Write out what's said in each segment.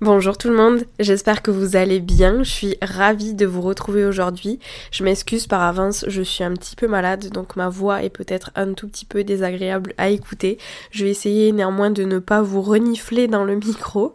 Bonjour tout le monde, j'espère que vous allez bien, je suis ravie de vous retrouver aujourd'hui. Je m'excuse par avance, je suis un petit peu malade, donc ma voix est peut-être un tout petit peu désagréable à écouter. Je vais essayer néanmoins de ne pas vous renifler dans le micro.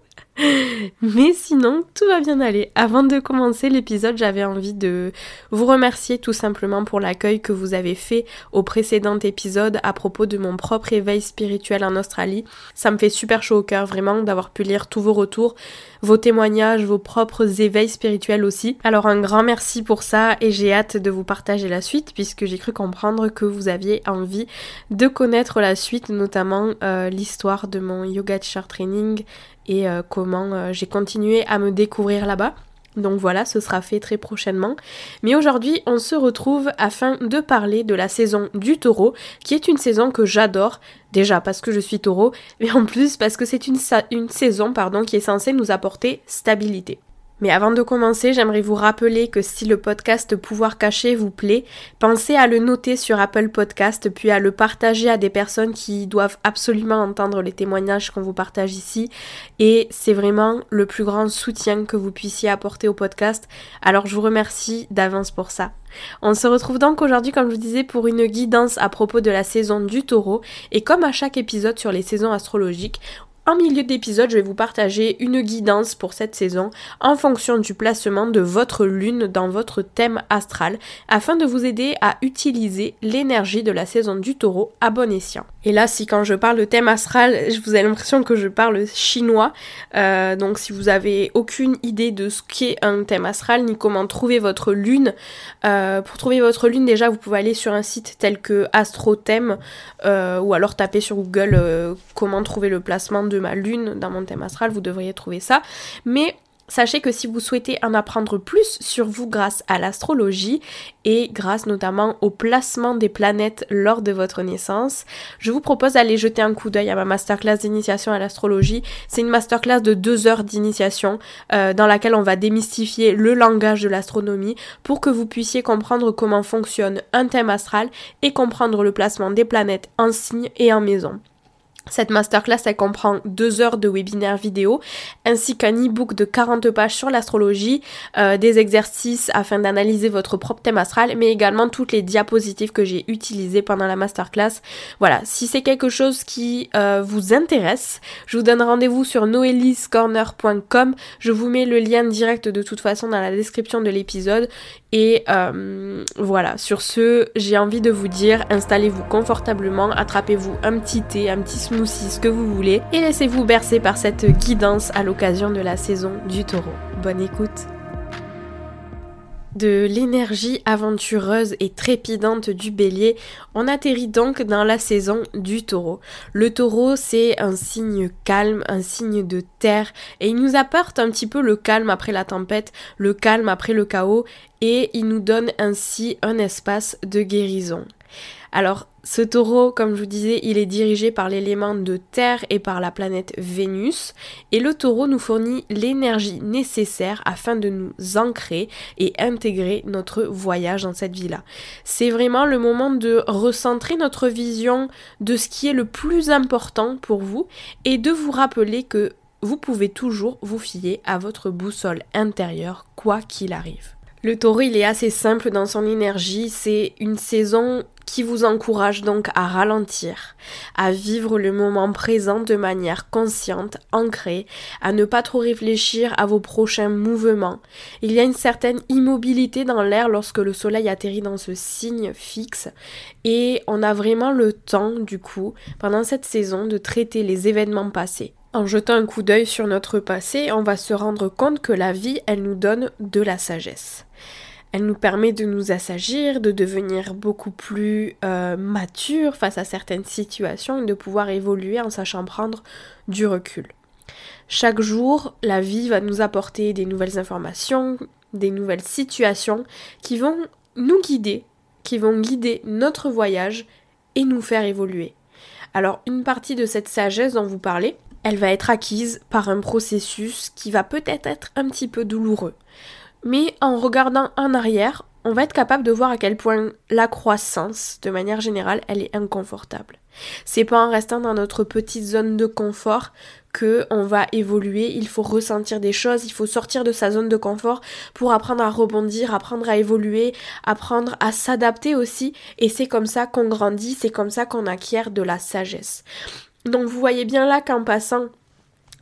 Mais sinon, tout va bien aller. Avant de commencer l'épisode, j'avais envie de vous remercier tout simplement pour l'accueil que vous avez fait au précédent épisode à propos de mon propre éveil spirituel en Australie. Ça me fait super chaud au cœur vraiment d'avoir pu lire tous vos retours, vos témoignages, vos propres éveils spirituels aussi. Alors un grand merci pour ça et j'ai hâte de vous partager la suite puisque j'ai cru comprendre que vous aviez envie de connaître la suite, notamment euh, l'histoire de mon yoga teacher training et euh, comment euh, j'ai continué à me découvrir là-bas. Donc voilà, ce sera fait très prochainement. Mais aujourd'hui, on se retrouve afin de parler de la saison du taureau, qui est une saison que j'adore. Déjà parce que je suis taureau, mais en plus parce que c'est une, saison qui est censée nous apporter stabilité. Mais avant de commencer, j'aimerais vous rappeler que si le podcast Pouvoir caché vous plaît, pensez à le noter sur Apple Podcast, puis à le partager à des personnes qui doivent absolument entendre les témoignages qu'on vous partage ici. Et c'est vraiment le plus grand soutien que vous puissiez apporter au podcast. Alors je vous remercie d'avance pour ça. On se retrouve donc aujourd'hui, comme je vous disais, pour une guidance à propos de la saison du taureau. Et comme à chaque épisode sur les saisons astrologiques, en milieu d'épisode, je vais vous partager une guidance pour cette saison en fonction du placement de votre lune dans votre thème astral afin de vous aider à utiliser l'énergie de la saison du taureau à bon escient. Et là, si quand je parle de thème astral, je vous ai l'impression que je parle chinois, euh, donc si vous avez aucune idée de ce qu'est un thème astral ni comment trouver votre lune, euh, pour trouver votre lune déjà vous pouvez aller sur un site tel que AstroThème euh, ou alors taper sur Google comment trouver le placement de ma lune dans mon thème astral, vous devriez trouver ça. Mais Sachez que si vous souhaitez en apprendre plus sur vous grâce à l'astrologie et grâce notamment au placement des planètes lors de votre naissance, je vous propose d'aller jeter un coup d'œil à ma masterclass d'initiation à l'astrologie. C'est une masterclass de deux heures d'initiation euh, dans laquelle on va démystifier le langage de l'astronomie pour que vous puissiez comprendre comment fonctionne un thème astral et comprendre le placement des planètes en signe et en maison. Cette masterclass, elle comprend deux heures de webinaire vidéo, ainsi qu'un e-book de 40 pages sur l'astrologie, euh, des exercices afin d'analyser votre propre thème astral, mais également toutes les diapositives que j'ai utilisées pendant la masterclass. Voilà, si c'est quelque chose qui euh, vous intéresse, je vous donne rendez-vous sur noeliscorner.com. Je vous mets le lien direct de toute façon dans la description de l'épisode. Et euh, voilà, sur ce, j'ai envie de vous dire, installez-vous confortablement, attrapez-vous un petit thé, un petit smoothie, ce que vous voulez, et laissez-vous bercer par cette guidance à l'occasion de la saison du taureau. Bonne écoute de l'énergie aventureuse et trépidante du bélier, on atterrit donc dans la saison du taureau. Le taureau, c'est un signe calme, un signe de terre, et il nous apporte un petit peu le calme après la tempête, le calme après le chaos, et il nous donne ainsi un espace de guérison. Alors, ce taureau, comme je vous disais, il est dirigé par l'élément de Terre et par la planète Vénus. Et le taureau nous fournit l'énergie nécessaire afin de nous ancrer et intégrer notre voyage dans cette vie-là. C'est vraiment le moment de recentrer notre vision de ce qui est le plus important pour vous et de vous rappeler que vous pouvez toujours vous fier à votre boussole intérieure, quoi qu'il arrive. Le taureau, il est assez simple dans son énergie. C'est une saison qui vous encourage donc à ralentir, à vivre le moment présent de manière consciente, ancrée, à ne pas trop réfléchir à vos prochains mouvements. Il y a une certaine immobilité dans l'air lorsque le soleil atterrit dans ce signe fixe et on a vraiment le temps du coup pendant cette saison de traiter les événements passés. En jetant un coup d'œil sur notre passé, on va se rendre compte que la vie, elle nous donne de la sagesse. Elle nous permet de nous assagir, de devenir beaucoup plus euh, mature face à certaines situations et de pouvoir évoluer en sachant prendre du recul. Chaque jour, la vie va nous apporter des nouvelles informations, des nouvelles situations qui vont nous guider, qui vont guider notre voyage et nous faire évoluer. Alors une partie de cette sagesse dont vous parlez, elle va être acquise par un processus qui va peut-être être un petit peu douloureux. Mais en regardant en arrière, on va être capable de voir à quel point la croissance, de manière générale, elle est inconfortable. C'est pas en restant dans notre petite zone de confort que on va évoluer, il faut ressentir des choses, il faut sortir de sa zone de confort pour apprendre à rebondir, apprendre à évoluer, apprendre à s'adapter aussi et c'est comme ça qu'on grandit, c'est comme ça qu'on acquiert de la sagesse. Donc vous voyez bien là qu'en passant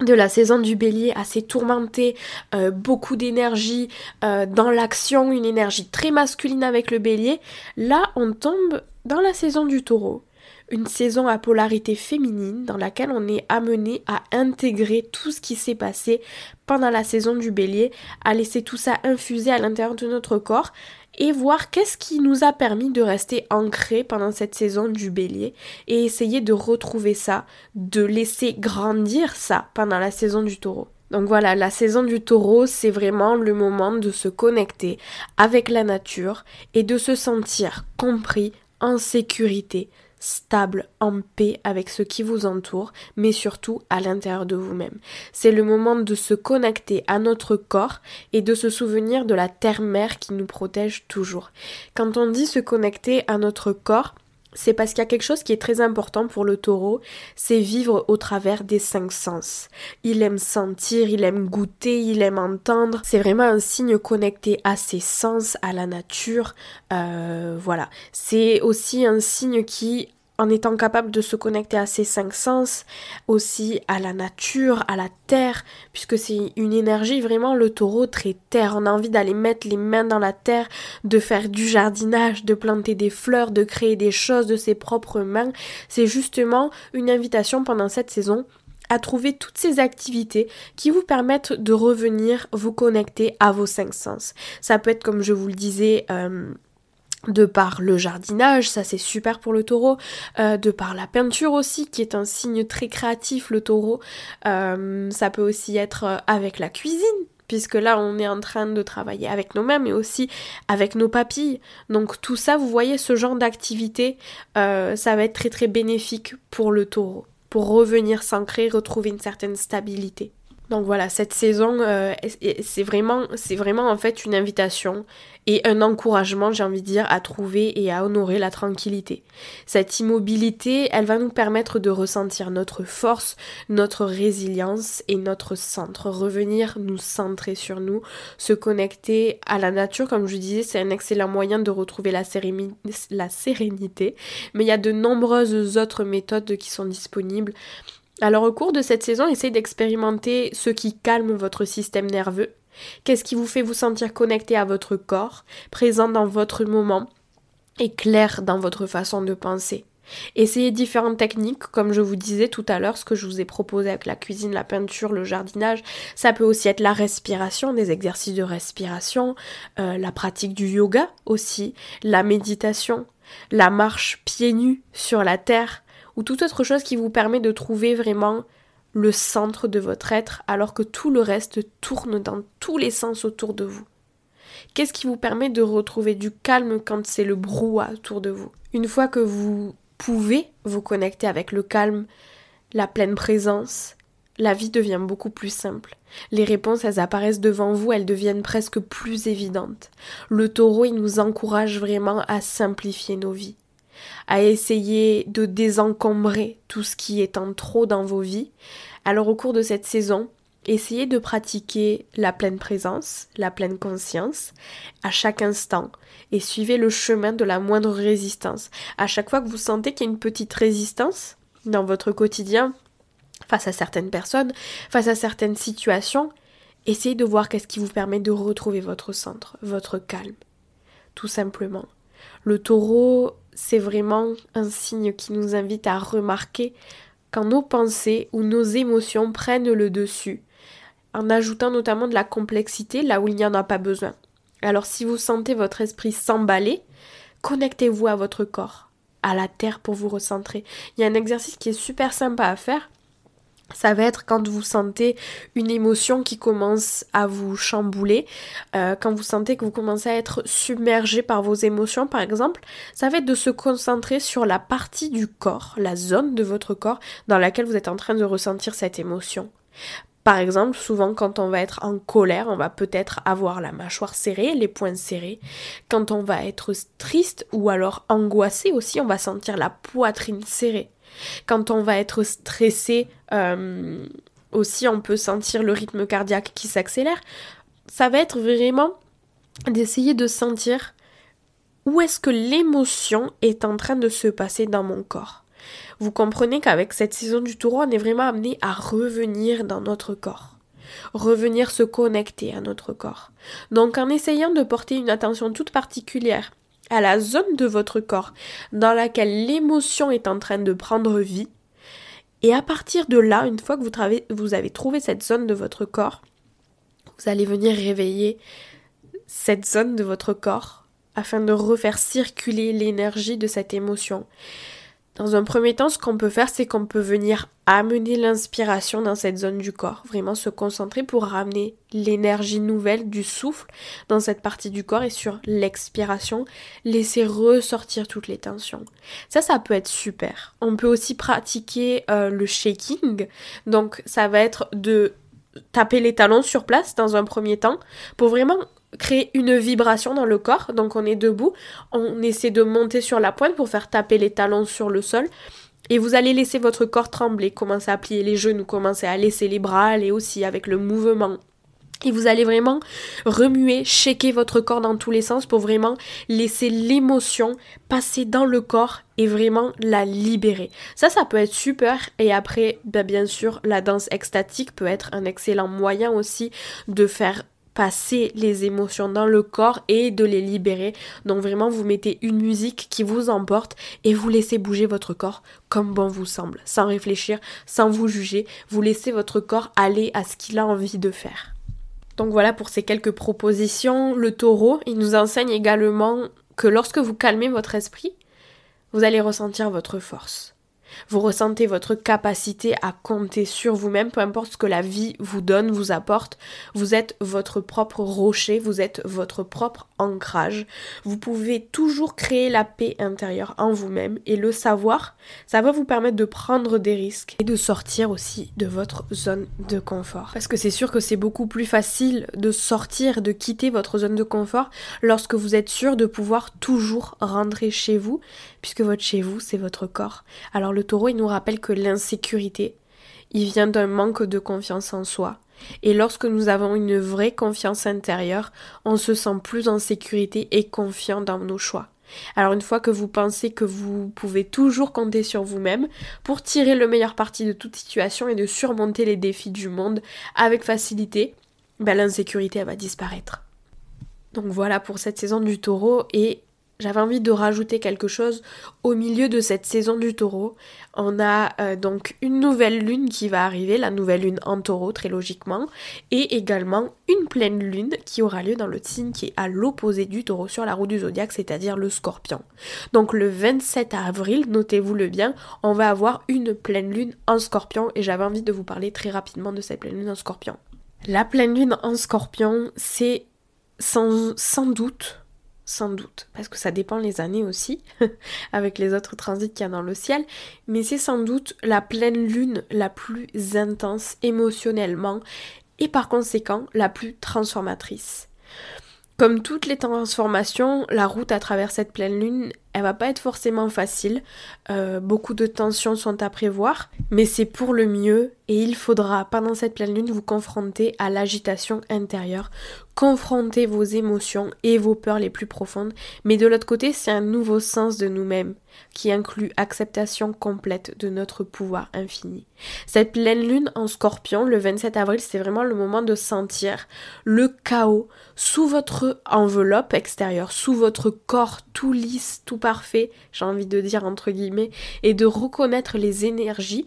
de la saison du bélier assez tourmentée, euh, beaucoup d'énergie euh, dans l'action, une énergie très masculine avec le bélier, là on tombe dans la saison du taureau. Une saison à polarité féminine dans laquelle on est amené à intégrer tout ce qui s'est passé pendant la saison du bélier, à laisser tout ça infuser à l'intérieur de notre corps et voir qu'est-ce qui nous a permis de rester ancrés pendant cette saison du bélier et essayer de retrouver ça, de laisser grandir ça pendant la saison du taureau. Donc voilà, la saison du taureau, c'est vraiment le moment de se connecter avec la nature et de se sentir compris, en sécurité, stable, en paix avec ce qui vous entoure, mais surtout à l'intérieur de vous-même. C'est le moment de se connecter à notre corps et de se souvenir de la terre-mère qui nous protège toujours. Quand on dit se connecter à notre corps, c'est parce qu'il y a quelque chose qui est très important pour le taureau, c'est vivre au travers des cinq sens. Il aime sentir, il aime goûter, il aime entendre. C'est vraiment un signe connecté à ses sens, à la nature. Euh, voilà. C'est aussi un signe qui en étant capable de se connecter à ses cinq sens, aussi à la nature, à la terre, puisque c'est une énergie vraiment le taureau très terre. On a envie d'aller mettre les mains dans la terre, de faire du jardinage, de planter des fleurs, de créer des choses de ses propres mains. C'est justement une invitation pendant cette saison à trouver toutes ces activités qui vous permettent de revenir vous connecter à vos cinq sens. Ça peut être comme je vous le disais euh, de par le jardinage, ça c'est super pour le taureau, euh, de par la peinture aussi, qui est un signe très créatif, le taureau, euh, ça peut aussi être euh, avec la cuisine, puisque là on est en train de travailler avec nos mains, mais aussi avec nos papilles. Donc tout ça, vous voyez, ce genre d'activité, ça va être très très bénéfique pour le taureau, pour revenir s'ancrer, retrouver une certaine stabilité. Donc voilà, cette saison, euh, c'est vraiment, c'est vraiment en fait une invitation et un encouragement, j'ai envie de dire, à trouver et à honorer la tranquillité. Cette immobilité, elle va nous permettre de ressentir notre force, notre résilience et notre centre. Revenir nous centrer sur nous, se connecter à la nature, comme je disais, c'est un excellent moyen de retrouver la, la sérénité. Mais il y a de nombreuses autres méthodes qui sont disponibles alors au cours de cette saison, essayez d'expérimenter ce qui calme votre système nerveux. Qu'est-ce qui vous fait vous sentir connecté à votre corps, présent dans votre moment et clair dans votre façon de penser? Essayez différentes techniques, comme je vous disais tout à l'heure, ce que je vous ai proposé avec la cuisine, la peinture, le jardinage. Ça peut aussi être la respiration, des exercices de respiration, euh, la pratique du yoga aussi, la méditation, la marche pieds nus sur la terre, ou toute autre chose qui vous permet de trouver vraiment le centre de votre être alors que tout le reste tourne dans tous les sens autour de vous. Qu'est-ce qui vous permet de retrouver du calme quand c'est le brouhaha autour de vous? Une fois que vous pouvez vous connecter avec le calme, la pleine présence, la vie devient beaucoup plus simple. Les réponses, elles apparaissent devant vous, elles deviennent presque plus évidentes. Le taureau, il nous encourage vraiment à simplifier nos vies à essayer de désencombrer tout ce qui est en trop dans vos vies. Alors au cours de cette saison, essayez de pratiquer la pleine présence, la pleine conscience à chaque instant et suivez le chemin de la moindre résistance. À chaque fois que vous sentez qu'il y a une petite résistance dans votre quotidien, face à certaines personnes, face à certaines situations, essayez de voir qu'est-ce qui vous permet de retrouver votre centre, votre calme. Tout simplement. Le taureau, c'est vraiment un signe qui nous invite à remarquer quand nos pensées ou nos émotions prennent le dessus, en ajoutant notamment de la complexité là où il n'y en a pas besoin. Alors si vous sentez votre esprit s'emballer, connectez-vous à votre corps, à la terre pour vous recentrer. Il y a un exercice qui est super sympa à faire. Ça va être quand vous sentez une émotion qui commence à vous chambouler, euh, quand vous sentez que vous commencez à être submergé par vos émotions par exemple, ça va être de se concentrer sur la partie du corps, la zone de votre corps dans laquelle vous êtes en train de ressentir cette émotion. Par exemple, souvent quand on va être en colère, on va peut-être avoir la mâchoire serrée, les poings serrés. Quand on va être triste ou alors angoissé aussi, on va sentir la poitrine serrée. Quand on va être stressé, euh, aussi on peut sentir le rythme cardiaque qui s'accélère. Ça va être vraiment d'essayer de sentir où est-ce que l'émotion est en train de se passer dans mon corps vous comprenez qu'avec cette saison du taureau, on est vraiment amené à revenir dans notre corps. Revenir se connecter à notre corps. Donc en essayant de porter une attention toute particulière à la zone de votre corps dans laquelle l'émotion est en train de prendre vie, et à partir de là, une fois que vous, avez trouvé cette zone de votre corps, vous allez venir réveiller cette zone de votre corps afin de refaire circuler l'énergie de cette émotion. Dans un premier temps, ce qu'on peut faire, c'est qu'on peut venir amener l'inspiration dans cette zone du corps, vraiment se concentrer pour ramener l'énergie nouvelle du souffle dans cette partie du corps et sur l'expiration, laisser ressortir toutes les tensions. Ça, ça peut être super. On peut aussi pratiquer euh, le shaking, donc ça va être de taper les talons sur place dans un premier temps pour vraiment créer une vibration dans le corps. Donc on est debout, on essaie de monter sur la pointe pour faire taper les talons sur le sol. Et vous allez laisser votre corps trembler, commencer à plier les genoux, commencer à laisser les bras aller aussi avec le mouvement. Et vous allez vraiment remuer, shaker votre corps dans tous les sens pour vraiment laisser l'émotion passer dans le corps et vraiment la libérer. Ça, ça peut être super. Et après, ben, bien sûr, la danse extatique peut être un excellent moyen aussi de faire passer les émotions dans le corps et de les libérer. Donc vraiment, vous mettez une musique qui vous emporte et vous laissez bouger votre corps comme bon vous semble, sans réfléchir, sans vous juger. Vous laissez votre corps aller à ce qu'il a envie de faire. Donc voilà pour ces quelques propositions. Le taureau, il nous enseigne également que lorsque vous calmez votre esprit, vous allez ressentir votre force. Vous ressentez votre capacité à compter sur vous-même, peu importe ce que la vie vous donne, vous apporte. Vous êtes votre propre rocher, vous êtes votre propre ancrage. Vous pouvez toujours créer la paix intérieure en vous-même et le savoir, ça va vous permettre de prendre des risques et de sortir aussi de votre zone de confort. Parce que c'est sûr que c'est beaucoup plus facile de sortir, de quitter votre zone de confort lorsque vous êtes sûr de pouvoir toujours rentrer chez vous, puisque votre chez vous, c'est votre corps. Taureau, il nous rappelle que l'insécurité, il vient d'un manque de confiance en soi. Et lorsque nous avons une vraie confiance intérieure, on se sent plus en sécurité et confiant dans nos choix. Alors une fois que vous pensez que vous pouvez toujours compter sur vous-même pour tirer le meilleur parti de toute situation et de surmonter les défis du monde avec facilité, ben l'insécurité va disparaître. Donc voilà pour cette saison du taureau et j'avais envie de rajouter quelque chose au milieu de cette saison du taureau. On a euh, donc une nouvelle lune qui va arriver, la nouvelle lune en taureau très logiquement, et également une pleine lune qui aura lieu dans le signe qui est à l'opposé du taureau sur la roue du zodiaque, c'est-à-dire le scorpion. Donc le 27 avril, notez-vous le bien, on va avoir une pleine lune en scorpion et j'avais envie de vous parler très rapidement de cette pleine lune en scorpion. La pleine lune en scorpion, c'est sans, sans doute sans doute, parce que ça dépend les années aussi, avec les autres transits qu'il y a dans le ciel, mais c'est sans doute la pleine lune la plus intense émotionnellement et par conséquent la plus transformatrice. Comme toutes les transformations, la route à travers cette pleine lune Elle va pas être forcément facile, euh, beaucoup de tensions sont à prévoir, mais c'est pour le mieux. Et il faudra pendant cette pleine lune vous confronter à l'agitation intérieure, confronter vos émotions et vos peurs les plus profondes, mais de l'autre côté c'est un nouveau sens de nous-mêmes qui inclut acceptation complète de notre pouvoir infini. Cette pleine lune en scorpion, le 27 avril, c'est vraiment le moment de sentir le chaos sous votre enveloppe extérieure, sous votre corps tout lisse, tout parfait, j'ai envie de dire entre guillemets, et de reconnaître les énergies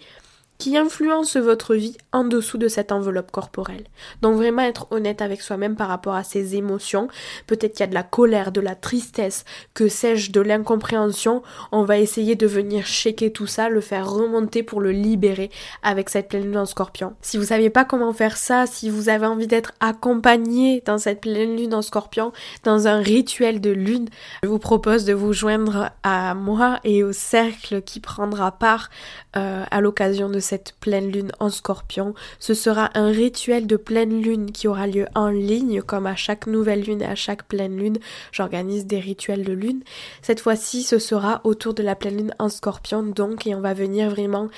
qui influence votre vie en dessous de cette enveloppe corporelle. Donc vraiment être honnête avec soi-même par rapport à ses émotions. Peut-être qu'il y a de la colère, de la tristesse, que sais-je, de l'incompréhension. On va essayer de venir checker tout ça, le faire remonter pour le libérer avec cette pleine lune en scorpion. Si vous savez pas comment faire ça, si vous avez envie d'être accompagné dans cette pleine lune en scorpion, dans un rituel de lune, je vous propose de vous joindre à moi et au cercle qui prendra part euh, à l'occasion de cette pleine lune en scorpion. Ce sera un rituel de pleine lune qui aura lieu en ligne, comme à chaque nouvelle lune et à chaque pleine lune. J'organise des rituels de lune. Cette fois-ci, ce sera autour de la pleine lune en scorpion, donc, et on va venir vraiment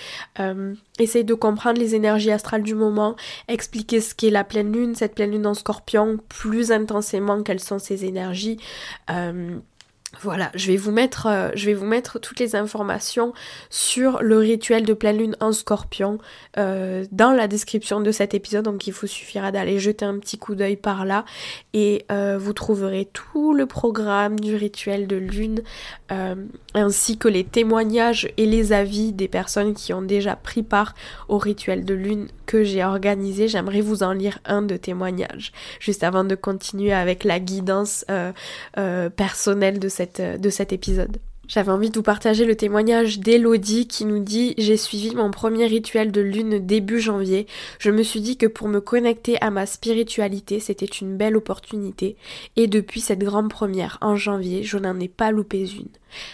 euh, essayer de comprendre les énergies astrales du moment, expliquer ce qu'est la pleine lune, cette pleine lune en scorpion, plus intensément quelles sont ces énergies. Euh, voilà, je vais vous mettre, euh, je vais vous mettre toutes les informations sur le rituel de pleine lune en scorpion euh, dans la description de cet épisode, donc il vous suffira d'aller jeter un petit coup d'œil par là et euh, vous trouverez tout le programme du rituel de lune ainsi que les témoignages et les avis des personnes qui ont déjà pris part au rituel de lune que j'ai organisé. J'aimerais vous en lire un de témoignage juste avant de continuer avec la guidance personnelle de cette euh, de cet épisode. J'avais envie de vous partager le témoignage d'Elodie qui nous dit J'ai suivi mon premier rituel de lune début janvier. Je me suis dit que pour me connecter à ma spiritualité, c'était une belle opportunité. Et depuis cette grande première en janvier, je n'en ai pas loupé une.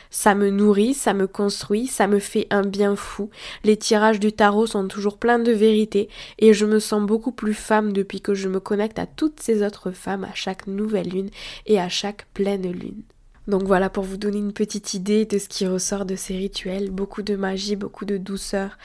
Ça me nourrit, ça me construit, ça me fait un bien fou. Les tirages du tarot sont toujours pleins de vérité et je me sens beaucoup plus femme depuis que je me connecte à toutes ces autres femmes à chaque nouvelle lune et à chaque pleine lune. Donc voilà pour vous donner une petite idée de ce qui ressort de ces rituels. Beaucoup de magie, beaucoup de douceur,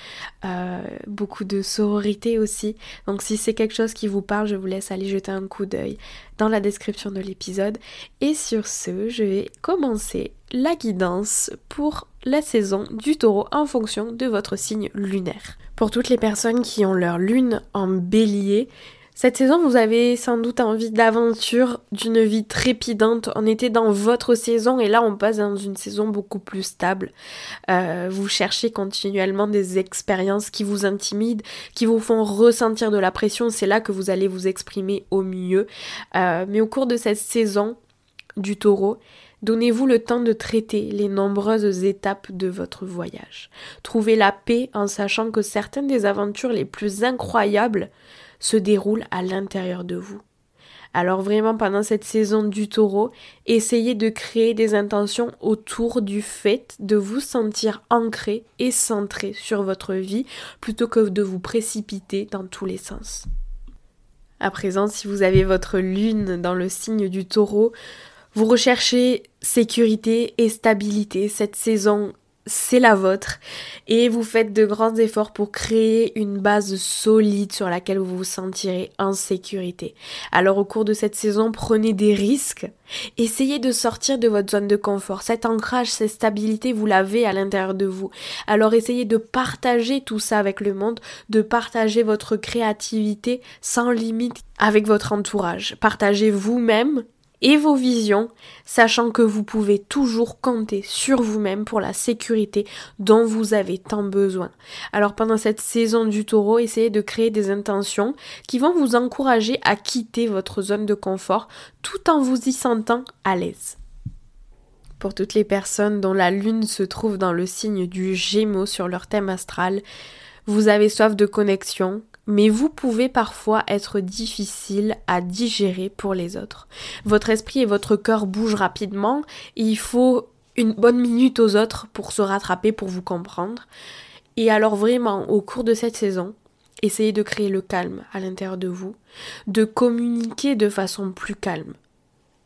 euh, beaucoup de sororité aussi. Donc si c'est quelque chose qui vous parle, je vous laisse aller jeter un coup d'œil dans la description de l'épisode. Et sur ce, je vais commencer la guidance pour la saison du taureau en fonction de votre signe lunaire. Pour toutes les personnes qui ont leur lune en bélier, cette saison, vous avez sans doute envie d'aventure, d'une vie trépidante. On était dans votre saison et là, on passe dans une saison beaucoup plus stable. Euh, vous cherchez continuellement des expériences qui vous intimident, qui vous font ressentir de la pression. C'est là que vous allez vous exprimer au mieux. Euh, mais au cours de cette saison du taureau, Donnez-vous le temps de traiter les nombreuses étapes de votre voyage. Trouvez la paix en sachant que certaines des aventures les plus incroyables se déroule à l'intérieur de vous. Alors vraiment pendant cette saison du taureau, essayez de créer des intentions autour du fait de vous sentir ancré et centré sur votre vie plutôt que de vous précipiter dans tous les sens. À présent, si vous avez votre lune dans le signe du taureau, vous recherchez sécurité et stabilité. Cette saison c'est la vôtre et vous faites de grands efforts pour créer une base solide sur laquelle vous vous sentirez en sécurité. Alors au cours de cette saison, prenez des risques, essayez de sortir de votre zone de confort. Cet ancrage, cette stabilité, vous l'avez à l'intérieur de vous. Alors essayez de partager tout ça avec le monde, de partager votre créativité sans limite avec votre entourage. Partagez vous-même et vos visions, sachant que vous pouvez toujours compter sur vous-même pour la sécurité dont vous avez tant besoin. Alors pendant cette saison du taureau, essayez de créer des intentions qui vont vous encourager à quitter votre zone de confort tout en vous y sentant à l'aise. Pour toutes les personnes dont la lune se trouve dans le signe du Gémeaux sur leur thème astral, vous avez soif de connexion, mais vous pouvez parfois être difficile à digérer pour les autres. Votre esprit et votre cœur bougent rapidement il faut une bonne minute aux autres pour se rattraper, pour vous comprendre. Et alors vraiment, au cours de cette saison, essayez de créer le calme à l'intérieur de vous, de communiquer de façon plus calme,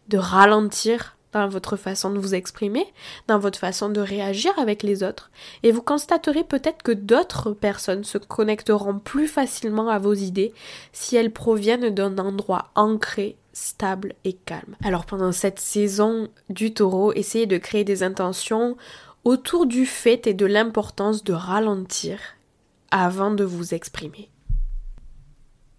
de ralentir dans votre façon de vous exprimer, dans votre façon de réagir avec les autres, et vous constaterez peut-être que d'autres personnes se connecteront plus facilement à vos idées si elles proviennent d'un endroit ancré, stable et calme. Alors pendant cette saison du taureau, essayez de créer des intentions autour du fait et de l'importance de ralentir avant de vous exprimer.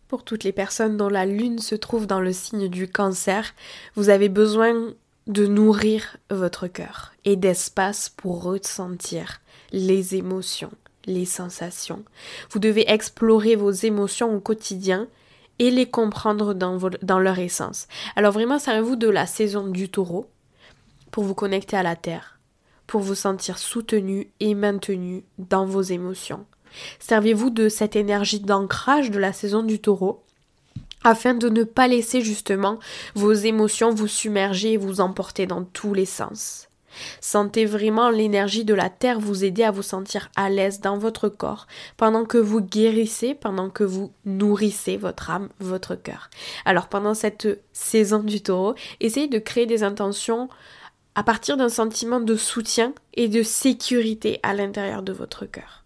Pour toutes les personnes dont la lune se trouve dans le signe du cancer, vous avez besoin de nourrir votre cœur et d'espace pour ressentir les émotions, les sensations. Vous devez explorer vos émotions au quotidien et les comprendre dans, leur essence. Alors vraiment, servez-vous de la saison du taureau pour vous connecter à la terre, pour vous sentir soutenu et maintenu dans vos émotions. Servez-vous de cette énergie d'ancrage de la saison du taureau afin de ne pas laisser justement vos émotions vous submerger et vous emporter dans tous les sens. Sentez vraiment l'énergie de la terre vous aider à vous sentir à l'aise dans votre corps pendant que vous guérissez, pendant que vous nourrissez votre âme, votre cœur. Alors pendant cette saison du taureau, essayez de créer des intentions à partir d'un sentiment de soutien et de sécurité à l'intérieur de votre cœur.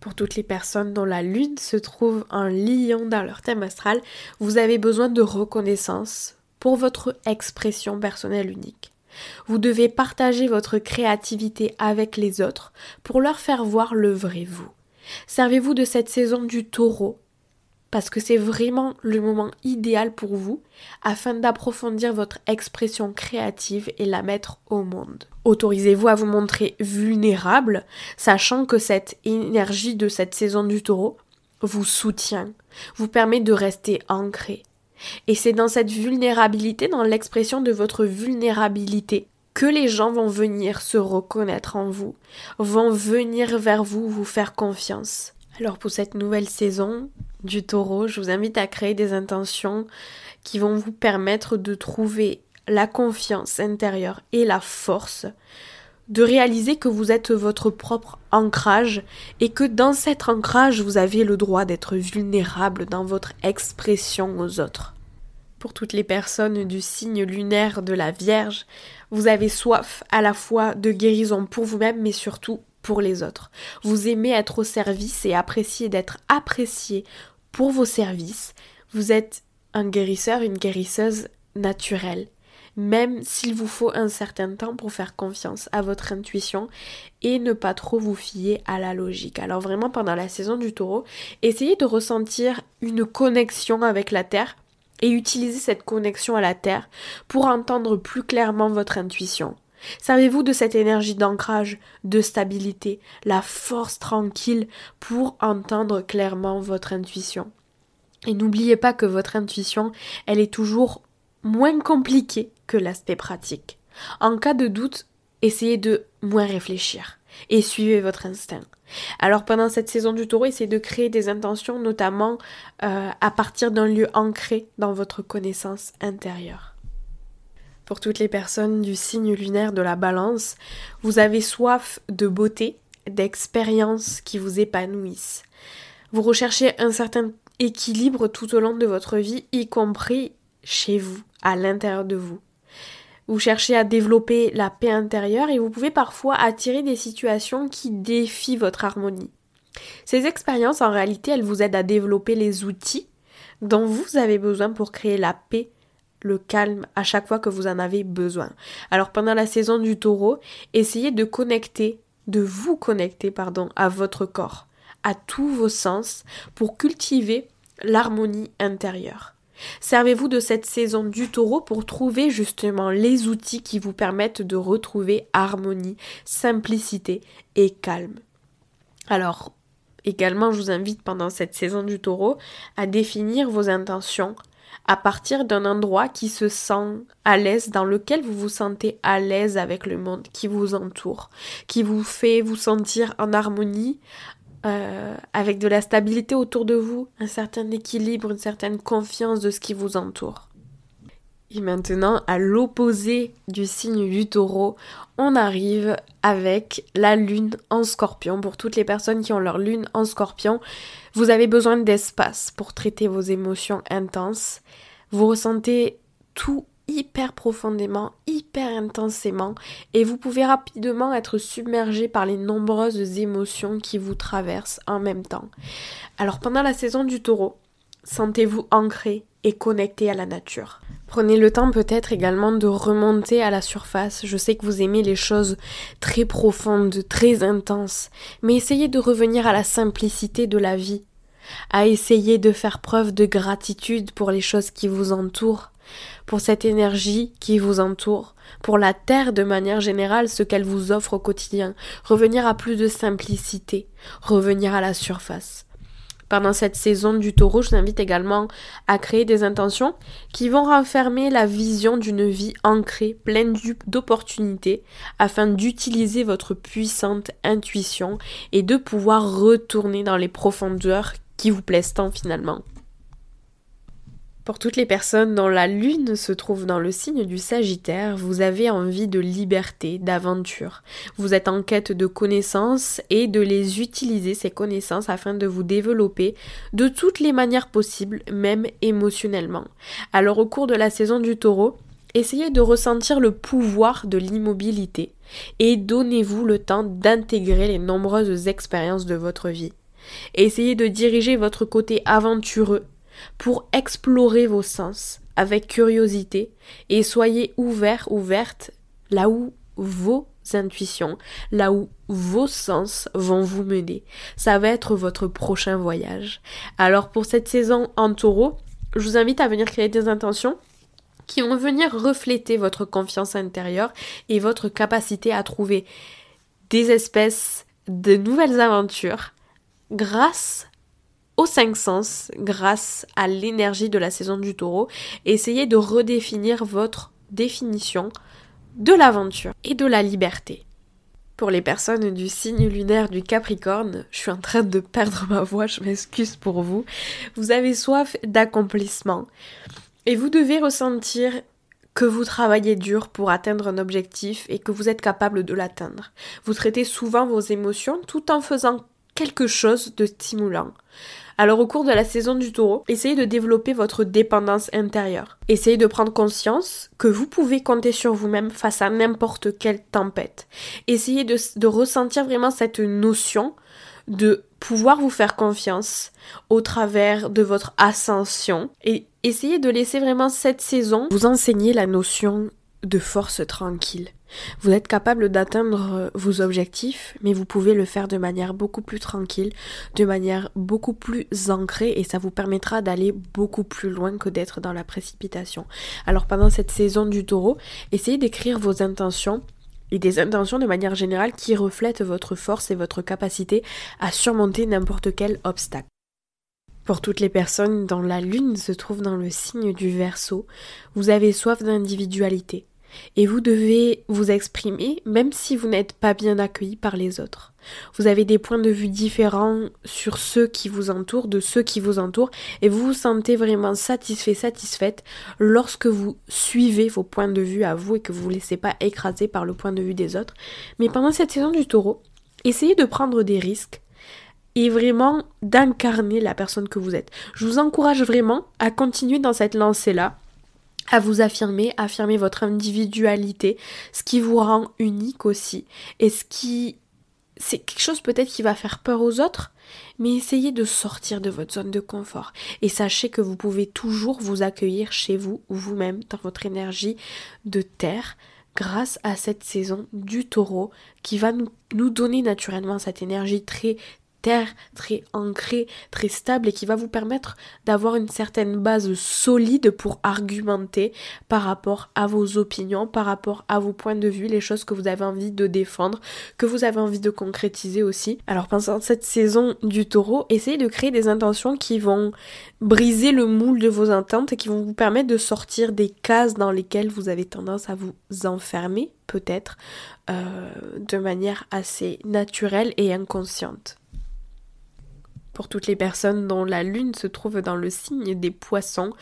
Pour toutes les personnes dont la lune se trouve en lion dans leur thème astral, vous avez besoin de reconnaissance pour votre expression personnelle unique. Vous devez partager votre créativité avec les autres pour leur faire voir le vrai vous. Servez-vous de cette saison du taureau parce que c'est vraiment le moment idéal pour vous afin d'approfondir votre expression créative et la mettre au monde. Autorisez-vous à vous montrer vulnérable, sachant que cette énergie de cette saison du taureau vous soutient, vous permet de rester ancré. Et c'est dans cette vulnérabilité, dans l'expression de votre vulnérabilité, que les gens vont venir se reconnaître en vous, vont venir vers vous, vous faire confiance. Alors pour cette nouvelle saison du taureau, je vous invite à créer des intentions qui vont vous permettre de trouver la confiance intérieure et la force de réaliser que vous êtes votre propre ancrage et que dans cet ancrage, vous avez le droit d'être vulnérable dans votre expression aux autres. Pour toutes les personnes du signe lunaire de la Vierge, vous avez soif à la fois de guérison pour vous-même mais surtout pour les autres. Vous aimez être au service et apprécier d'être apprécié pour vos services. Vous êtes un guérisseur, une guérisseuse naturelle. Même s'il vous faut un certain temps pour faire confiance à votre intuition et ne pas trop vous fier à la logique. Alors vraiment pendant la saison du taureau, essayez de ressentir une connexion avec la Terre et utilisez cette connexion à la Terre pour entendre plus clairement votre intuition. Servez-vous de cette énergie d'ancrage, de stabilité, la force tranquille pour entendre clairement votre intuition? Et n'oubliez pas que votre intuition, elle est toujours moins compliquée que l'aspect pratique. En cas de doute, essayez de moins réfléchir et suivez votre instinct. Alors pendant cette saison du taureau, essayez de créer des intentions, notamment euh, à partir d'un lieu ancré dans votre connaissance intérieure pour toutes les personnes du signe lunaire de la balance, vous avez soif de beauté, d'expériences qui vous épanouissent. Vous recherchez un certain équilibre tout au long de votre vie, y compris chez vous, à l'intérieur de vous. Vous cherchez à développer la paix intérieure et vous pouvez parfois attirer des situations qui défient votre harmonie. Ces expériences, en réalité, elles vous aident à développer les outils dont vous avez besoin pour créer la paix le calme à chaque fois que vous en avez besoin. Alors pendant la saison du taureau, essayez de connecter, de vous connecter, pardon, à votre corps, à tous vos sens pour cultiver l'harmonie intérieure. Servez-vous de cette saison du taureau pour trouver justement les outils qui vous permettent de retrouver harmonie, simplicité et calme. Alors, également, je vous invite pendant cette saison du taureau à définir vos intentions à partir d'un endroit qui se sent à l'aise, dans lequel vous vous sentez à l'aise avec le monde qui vous entoure, qui vous fait vous sentir en harmonie, euh, avec de la stabilité autour de vous, un certain équilibre, une certaine confiance de ce qui vous entoure. Et maintenant, à l'opposé du signe du taureau, on arrive avec la lune en scorpion. Pour toutes les personnes qui ont leur lune en scorpion, vous avez besoin d'espace pour traiter vos émotions intenses. Vous ressentez tout hyper profondément, hyper intensément et vous pouvez rapidement être submergé par les nombreuses émotions qui vous traversent en même temps. Alors pendant la saison du taureau, sentez-vous ancré et connecté à la nature. Prenez le temps peut-être également de remonter à la surface. Je sais que vous aimez les choses très profondes, très intenses, mais essayez de revenir à la simplicité de la vie, à essayer de faire preuve de gratitude pour les choses qui vous entourent, pour cette énergie qui vous entoure, pour la Terre de manière générale, ce qu'elle vous offre au quotidien. Revenir à plus de simplicité, revenir à la surface pendant cette saison du taureau, je vous invite également à créer des intentions qui vont renfermer la vision d'une vie ancrée, pleine d'opportunités, afin d'utiliser votre puissante intuition et de pouvoir retourner dans les profondeurs qui vous plaisent tant finalement. Pour toutes les personnes dont la lune se trouve dans le signe du Sagittaire, vous avez envie de liberté, d'aventure. Vous êtes en quête de connaissances et de les utiliser, ces connaissances, afin de vous développer de toutes les manières possibles, même émotionnellement. Alors au cours de la saison du taureau, essayez de ressentir le pouvoir de l'immobilité et donnez-vous le temps d'intégrer les nombreuses expériences de votre vie. Essayez de diriger votre côté aventureux pour explorer vos sens avec curiosité et soyez ouverts, ouvertes là où vos intuitions, là où vos sens vont vous mener. Ça va être votre prochain voyage. Alors pour cette saison en taureau, je vous invite à venir créer des intentions qui vont venir refléter votre confiance intérieure et votre capacité à trouver des espèces de nouvelles aventures grâce aux cinq sens grâce à l'énergie de la saison du taureau. Essayez de redéfinir votre définition de l'aventure et de la liberté. Pour les personnes du signe lunaire du Capricorne, je suis en train de perdre ma voix, je m'excuse pour vous. Vous avez soif d'accomplissement et vous devez ressentir que vous travaillez dur pour atteindre un objectif et que vous êtes capable de l'atteindre. Vous traitez souvent vos émotions tout en faisant quelque chose de stimulant. Alors au cours de la saison du taureau, essayez de développer votre dépendance intérieure. Essayez de prendre conscience que vous pouvez compter sur vous-même face à n'importe quelle tempête. Essayez de, de ressentir vraiment cette notion de pouvoir vous faire confiance au travers de votre ascension et essayez de laisser vraiment cette saison vous enseigner la notion de force tranquille. Vous êtes capable d'atteindre euh, vos objectifs, mais vous pouvez le faire de manière beaucoup plus tranquille, de manière beaucoup plus ancrée, et ça vous permettra d'aller beaucoup plus loin que d'être dans la précipitation. Alors pendant cette saison du taureau, essayez d'écrire vos intentions et des intentions de manière générale qui reflètent votre force et votre capacité à surmonter n'importe quel obstacle. Pour toutes les personnes dont la lune se trouve dans le signe du Verseau, vous avez soif d'individualité, et vous devez vous exprimer même si vous n'êtes pas bien accueilli par les autres. Vous avez des points de vue différents sur ceux qui vous entourent, de ceux qui vous entourent, et vous vous sentez vraiment satisfait, satisfaite lorsque vous suivez vos points de vue à vous et que vous ne vous laissez pas écraser par le point de vue des autres. Mais pendant cette saison du taureau, essayez de prendre des risques et vraiment d'incarner la personne que vous êtes. Je vous encourage vraiment à continuer dans cette lancée-là à vous affirmer, affirmer votre individualité, ce qui vous rend unique aussi, et ce qui c'est quelque chose peut-être qui va faire peur aux autres, mais essayez de sortir de votre zone de confort. Et sachez que vous pouvez toujours vous accueillir chez vous ou vous-même dans votre énergie de terre grâce à cette saison du taureau qui va nous, nous donner naturellement cette énergie très terre, très ancré, très stable et qui va vous permettre d'avoir une certaine base solide pour argumenter par rapport à vos opinions, par rapport à vos points de vue, les choses que vous avez envie de défendre, que vous avez envie de concrétiser aussi. Alors pendant cette saison du taureau, essayez de créer des intentions qui vont briser le moule de vos attentes et qui vont vous permettre de sortir des cases dans lesquelles vous avez tendance à vous enfermer peut-être euh, de manière assez naturelle et inconsciente pour toutes les personnes dont la lune se trouve dans le signe des poissons.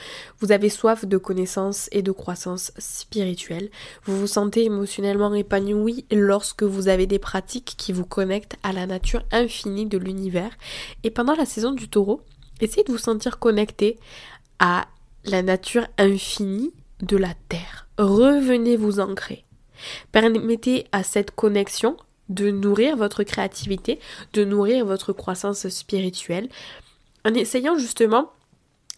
Vous avez soif de connaissances et de croissance spirituelle. Vous vous sentez émotionnellement épanoui lorsque vous avez des pratiques qui vous connectent à la nature infinie de l'univers. Et pendant la saison du taureau, essayez de vous sentir connecté à la nature infinie de la terre. Revenez vous ancrer. Permettez à cette connexion de nourrir votre créativité, de nourrir votre croissance spirituelle, en essayant justement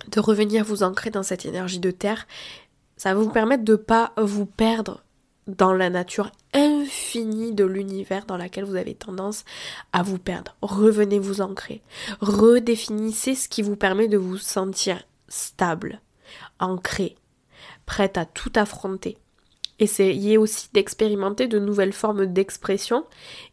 de revenir vous ancrer dans cette énergie de terre. Ça va vous permettre de ne pas vous perdre dans la nature infinie de l'univers dans laquelle vous avez tendance à vous perdre. Revenez vous ancrer. Redéfinissez ce qui vous permet de vous sentir stable, ancré, prête à tout affronter. Essayez aussi d'expérimenter de nouvelles formes d'expression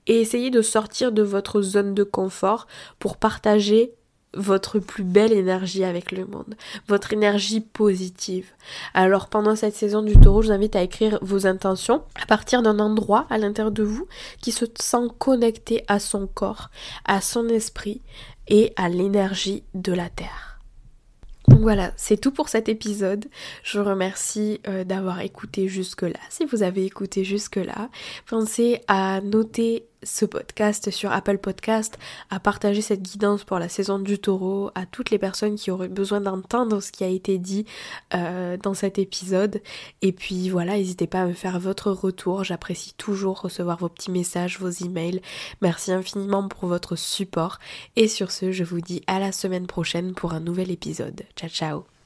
et essayez de sortir de votre zone de confort pour partager votre plus belle énergie avec le monde, votre énergie positive. Alors pendant cette saison du taureau, je vous invite à écrire vos intentions à partir d'un endroit à l'intérieur de vous qui se sent connecté à son corps, à son esprit et à l'énergie de la Terre. Donc voilà, c'est tout pour cet épisode. Je vous remercie euh, d'avoir écouté jusque-là. Si vous avez écouté jusque-là, pensez à noter ce podcast sur Apple Podcast, à partager cette guidance pour la saison du taureau à toutes les personnes qui auraient besoin d'entendre ce qui a été dit euh, dans cet épisode. Et puis voilà, n'hésitez pas à me faire votre retour. J'apprécie toujours recevoir vos petits messages, vos emails. Merci infiniment pour votre support. Et sur ce, je vous dis à la semaine prochaine pour un nouvel épisode. Ciao ciao